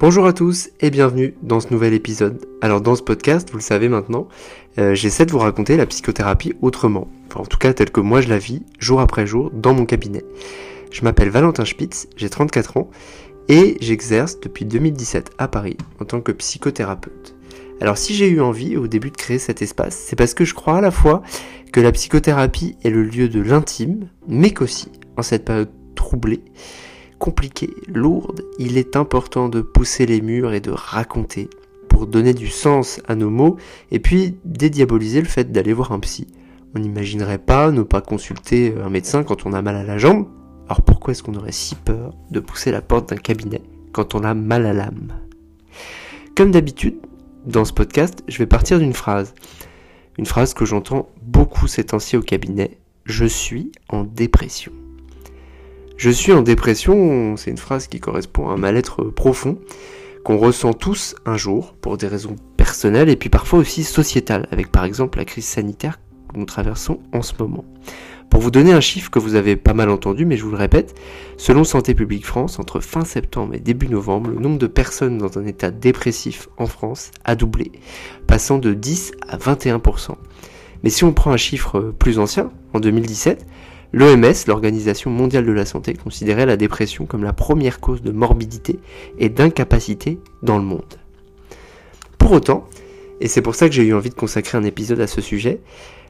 Bonjour à tous et bienvenue dans ce nouvel épisode. Alors dans ce podcast, vous le savez maintenant, euh, j'essaie de vous raconter la psychothérapie autrement. Enfin, en tout cas telle que moi je la vis, jour après jour, dans mon cabinet. Je m'appelle Valentin Spitz, j'ai 34 ans et j'exerce depuis 2017 à Paris en tant que psychothérapeute. Alors si j'ai eu envie au début de créer cet espace, c'est parce que je crois à la fois que la psychothérapie est le lieu de l'intime, mais qu'aussi, en cette période troublée, compliquée, lourde, il est important de pousser les murs et de raconter pour donner du sens à nos mots et puis dédiaboliser le fait d'aller voir un psy. On n'imaginerait pas ne pas consulter un médecin quand on a mal à la jambe. Alors pourquoi est-ce qu'on aurait si peur de pousser la porte d'un cabinet quand on a mal à l'âme? Comme d'habitude, dans ce podcast, je vais partir d'une phrase. Une phrase que j'entends beaucoup ces temps-ci au cabinet. Je suis en dépression. Je suis en dépression, c'est une phrase qui correspond à un mal-être profond qu'on ressent tous un jour pour des raisons personnelles et puis parfois aussi sociétales, avec par exemple la crise sanitaire que nous traversons en ce moment. Pour vous donner un chiffre que vous avez pas mal entendu, mais je vous le répète, selon Santé publique France, entre fin septembre et début novembre, le nombre de personnes dans un état dépressif en France a doublé, passant de 10 à 21%. Mais si on prend un chiffre plus ancien, en 2017, L'OMS, l'Organisation mondiale de la santé, considérait la dépression comme la première cause de morbidité et d'incapacité dans le monde. Pour autant, et c'est pour ça que j'ai eu envie de consacrer un épisode à ce sujet,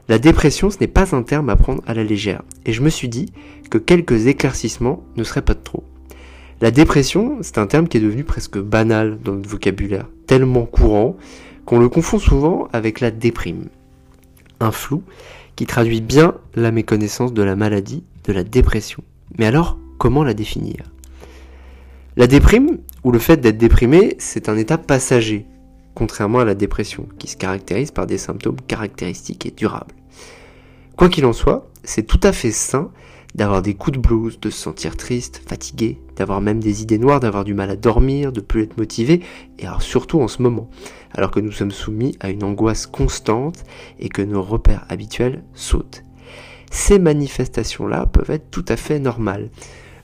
la dépression ce n'est pas un terme à prendre à la légère, et je me suis dit que quelques éclaircissements ne seraient pas de trop. La dépression, c'est un terme qui est devenu presque banal dans notre vocabulaire, tellement courant qu'on le confond souvent avec la déprime. Un flou qui traduit bien la méconnaissance de la maladie, de la dépression. Mais alors, comment la définir? La déprime, ou le fait d'être déprimé, c'est un état passager, contrairement à la dépression, qui se caractérise par des symptômes caractéristiques et durables. Quoi qu'il en soit, c'est tout à fait sain d'avoir des coups de blues, de se sentir triste, fatigué, d'avoir même des idées noires, d'avoir du mal à dormir, de plus être motivé, et alors surtout en ce moment, alors que nous sommes soumis à une angoisse constante et que nos repères habituels sautent. Ces manifestations-là peuvent être tout à fait normales.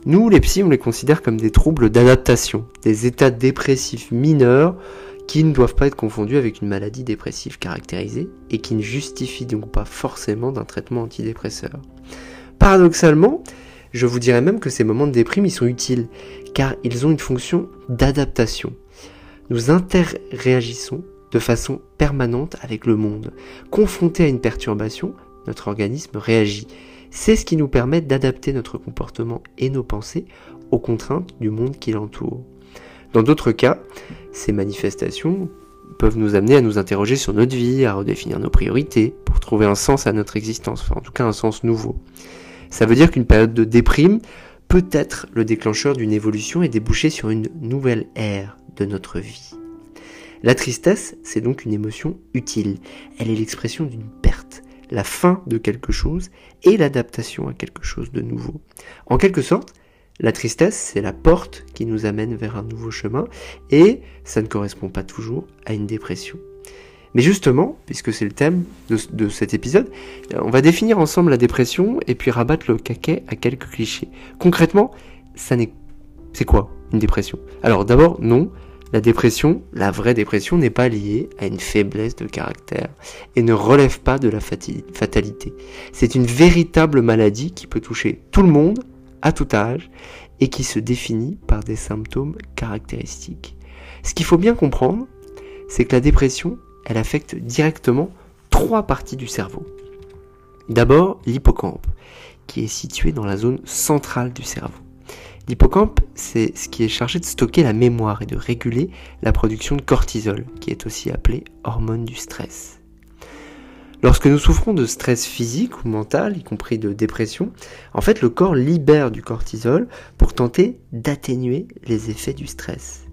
Nous, les psys, on les considère comme des troubles d'adaptation, des états dépressifs mineurs qui ne doivent pas être confondus avec une maladie dépressive caractérisée et qui ne justifient donc pas forcément d'un traitement antidépresseur. Paradoxalement, je vous dirais même que ces moments de déprime, ils sont utiles, car ils ont une fonction d'adaptation. Nous interréagissons de façon permanente avec le monde. Confronté à une perturbation, notre organisme réagit. C'est ce qui nous permet d'adapter notre comportement et nos pensées aux contraintes du monde qui l'entoure. Dans d'autres cas, ces manifestations peuvent nous amener à nous interroger sur notre vie, à redéfinir nos priorités, pour trouver un sens à notre existence, enfin en tout cas un sens nouveau. Ça veut dire qu'une période de déprime peut être le déclencheur d'une évolution et déboucher sur une nouvelle ère de notre vie. La tristesse, c'est donc une émotion utile. Elle est l'expression d'une perte, la fin de quelque chose et l'adaptation à quelque chose de nouveau. En quelque sorte, la tristesse, c'est la porte qui nous amène vers un nouveau chemin et ça ne correspond pas toujours à une dépression. Mais justement, puisque c'est le thème de, cet épisode, euh, on va définir ensemble la dépression et puis rabattre le caquet à quelques clichés. Concrètement, ça n'est... C'est quoi une dépression? Alors d'abord, non, la dépression, la vraie dépression, n'est pas liée à une faiblesse de caractère et ne relève pas de la fatalité. C'est une véritable maladie qui peut toucher tout le monde, à tout âge, et qui se définit par des symptômes caractéristiques. Ce qu'il faut bien comprendre, c'est que la dépression, elle affecte directement trois parties du cerveau. D'abord, l'hippocampe, qui est situé dans la zone centrale du cerveau. L'hippocampe, c'est ce qui est chargé de stocker la mémoire et de réguler la production de cortisol, qui est aussi appelée hormone du stress. Lorsque nous souffrons de stress physique ou mental, y compris de dépression, en fait le corps libère du cortisol pour tenter d'atténuer les effets du stress.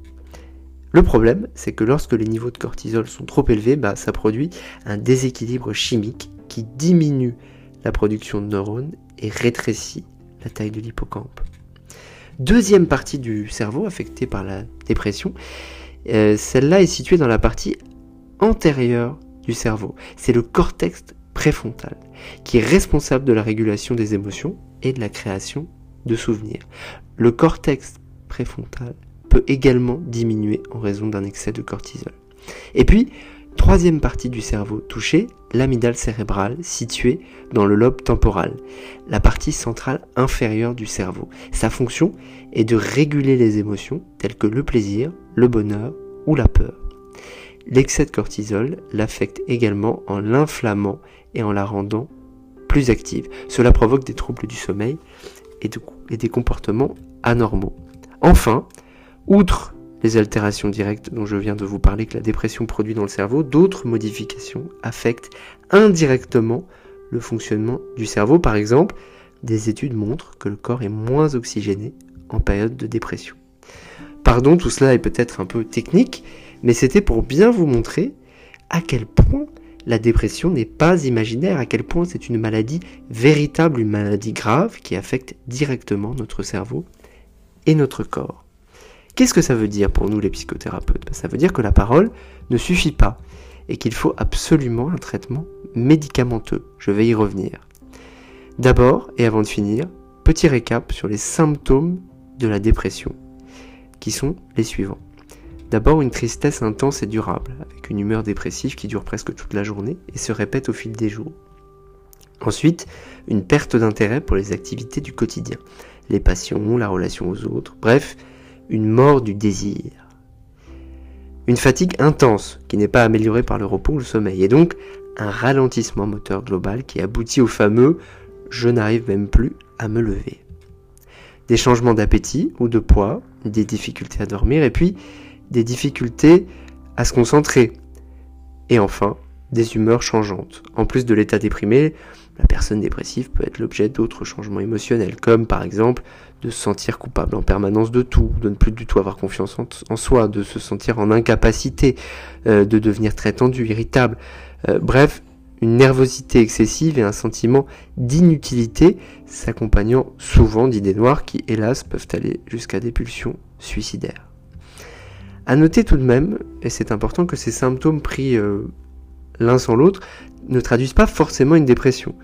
Le problème, c'est que lorsque les niveaux de cortisol sont trop élevés, bah, ça produit un déséquilibre chimique qui diminue la production de neurones et rétrécit la taille de l'hippocampe. Deuxième partie du cerveau affectée par la dépression, euh, celle-là est située dans la partie antérieure du cerveau. C'est le cortex préfrontal qui est responsable de la régulation des émotions et de la création de souvenirs. Le cortex préfrontal peut également diminuer en raison d'un excès de cortisol. Et puis, troisième partie du cerveau touchée, l'amygdale cérébrale située dans le lobe temporal, la partie centrale inférieure du cerveau. Sa fonction est de réguler les émotions telles que le plaisir, le bonheur ou la peur. L'excès de cortisol l'affecte également en l'inflammant et en la rendant plus active. Cela provoque des troubles du sommeil et, des comportements anormaux. Enfin, outre les altérations directes dont je viens de vous parler que la dépression produit dans le cerveau, d'autres modifications affectent indirectement le fonctionnement du cerveau. Par exemple, des études montrent que le corps est moins oxygéné en période de dépression. Pardon, tout cela est peut-être un peu technique, mais c'était pour bien vous montrer à quel point la dépression n'est pas imaginaire, à quel point c'est une maladie véritable, une maladie grave qui affecte directement notre cerveau et notre corps. Qu'est-ce que ça veut dire pour nous les psychothérapeutes? Ben, Ça veut dire que la parole ne suffit pas et qu'il faut absolument un traitement médicamenteux. Je vais y revenir. D'abord, et avant de finir, petit récap sur les symptômes de la dépression, qui sont les suivants. D'abord une tristesse intense et durable, avec une humeur dépressive qui dure presque toute la journée et se répète au fil des jours. Ensuite, une perte d'intérêt pour les activités du quotidien, les passions, la relation aux autres, bref, une mort du désir. Une fatigue intense qui n'est pas améliorée par le repos ou le sommeil, et donc un ralentissement moteur global qui aboutit au fameux je n'arrive même plus à me lever. Des changements d'appétit ou de poids, des difficultés à dormir, et puis des difficultés à se concentrer. Et enfin, des humeurs changeantes. En plus de l'état déprimé, la personne dépressive peut être l'objet d'autres changements émotionnels, comme par exemple de se sentir coupable en permanence de tout, de ne plus du tout avoir confiance en, soi, de se sentir en incapacité, euh, de devenir très tendu, irritable. Euh, bref, une nervosité excessive et un sentiment d'inutilité s'accompagnant souvent d'idées noires qui, hélas, peuvent aller jusqu'à des pulsions suicidaires. À noter tout de même, et c'est important que ces symptômes pris euh, l'un sans l'autre ne traduisent pas forcément une dépression.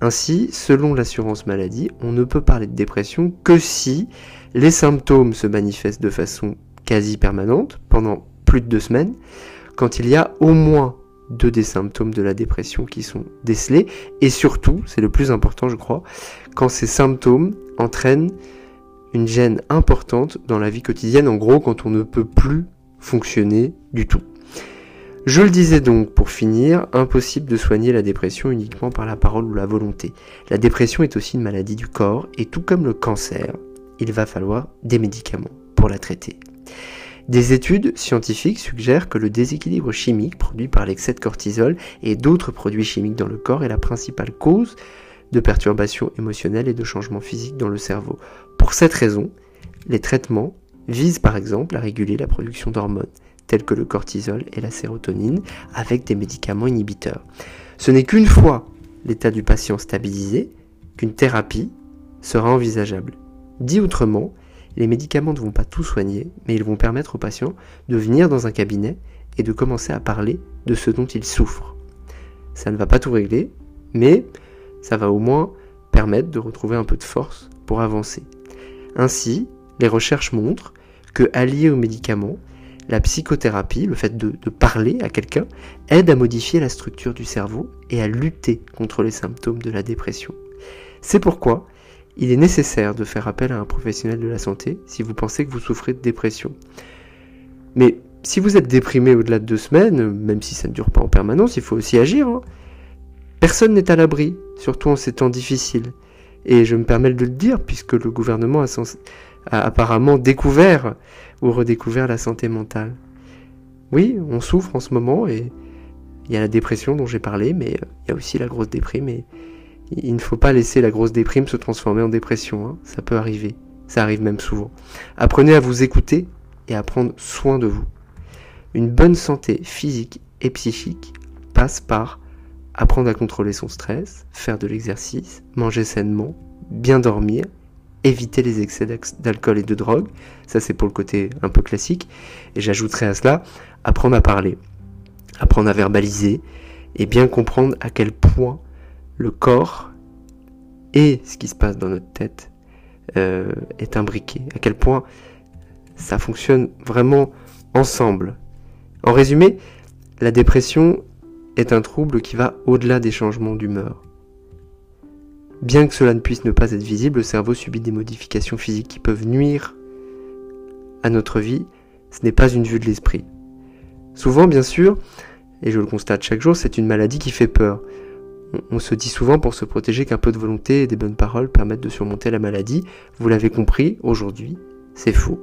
Ainsi, selon l'assurance maladie, on ne peut parler de dépression que si les symptômes se manifestent de façon quasi permanente pendant plus de deux semaines, quand il y a au moins deux des symptômes de la dépression qui sont décelés, et surtout, c'est le plus important je crois, quand ces symptômes entraînent une gêne importante dans la vie quotidienne, en gros quand on ne peut plus fonctionner du tout. Je le disais donc pour finir, impossible de soigner la dépression uniquement par la parole ou la volonté. La dépression est aussi une maladie du corps et tout comme le cancer, il va falloir des médicaments pour la traiter. Des études scientifiques suggèrent que le déséquilibre chimique produit par l'excès de cortisol et d'autres produits chimiques dans le corps est la principale cause de perturbations émotionnelles et de changements physiques dans le cerveau. Pour cette raison, les traitements visent par exemple à réguler la production d'hormones tels que le cortisol et la sérotonine, avec des médicaments inhibiteurs. Ce n'est qu'une fois l'état du patient stabilisé qu'une thérapie sera envisageable. Dit autrement, les médicaments ne vont pas tout soigner, mais ils vont permettre au patient de venir dans un cabinet et de commencer à parler de ce dont il souffre. Ça ne va pas tout régler, mais ça va au moins permettre de retrouver un peu de force pour avancer. Ainsi, les recherches montrent que, alliés aux médicaments, la psychothérapie, le fait de, parler à quelqu'un, aide à modifier la structure du cerveau et à lutter contre les symptômes de la dépression. C'est pourquoi il est nécessaire de faire appel à un professionnel de la santé si vous pensez que vous souffrez de dépression. Mais si vous êtes déprimé au-delà de deux semaines, même si ça ne dure pas en permanence, il faut aussi agir. Hein. Personne n'est à l'abri, surtout en ces temps difficiles. Et je me permets de le dire puisque le gouvernement a, a apparemment découvert ou redécouvert la santé mentale. Oui, on souffre en ce moment et il y a la dépression dont j'ai parlé, mais euh, il y a aussi la grosse déprime et il ne faut pas laisser la grosse déprime se transformer en dépression. Hein. Ça peut arriver. Ça arrive même souvent. Apprenez à vous écouter et à prendre soin de vous. Une bonne santé physique et psychique passe par apprendre à contrôler son stress, faire de l'exercice, manger sainement, bien dormir éviter les excès d'alcool et de drogue. Ça, c'est pour le côté un peu classique. Et j'ajouterai à cela, apprendre à parler, apprendre à verbaliser et bien comprendre à quel point le corps et ce qui se passe dans notre tête euh, est imbriqué. À quel point ça fonctionne vraiment ensemble. En résumé, la dépression est un trouble qui va au-delà des changements d'humeur. Bien que cela ne puisse ne pas être visible, le cerveau subit des modifications physiques qui peuvent nuire à notre vie. Ce n'est pas une vue de l'esprit. Souvent, bien sûr, et je le constate chaque jour, c'est une maladie qui fait peur. On se dit souvent pour se protéger qu'un peu de volonté et des bonnes paroles permettent de surmonter la maladie. Vous l'avez compris, aujourd'hui, c'est faux.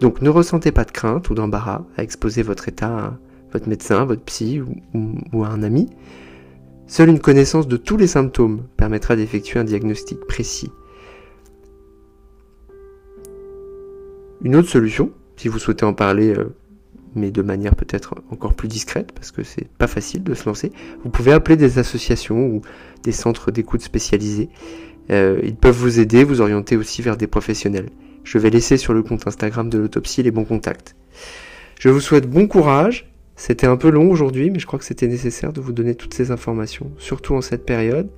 Donc ne ressentez pas de crainte ou d'embarras à exposer votre état à votre médecin, votre psy ou, à un ami. Seule une connaissance de tous les symptômes permettra d'effectuer un diagnostic précis. Une autre solution, si vous souhaitez en parler, euh, mais de manière peut-être encore plus discrète, parce que c'est pas facile de se lancer, vous pouvez appeler des associations ou des centres d'écoute spécialisés. Euh, ils peuvent vous aider, vous orienter aussi vers des professionnels. Je vais laisser sur le compte Instagram de l'autopsie les bons contacts. Je vous souhaite bon courage c'était un peu long aujourd'hui, mais je crois que c'était nécessaire de vous donner toutes ces informations, surtout en cette période.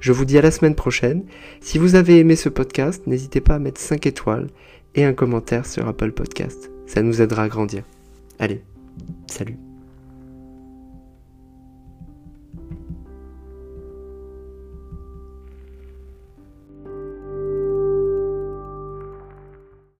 Je vous dis à la semaine prochaine. Si vous avez aimé ce podcast, n'hésitez pas à mettre 5 étoiles et un commentaire sur Apple Podcast. Ça nous aidera à grandir. Allez, salut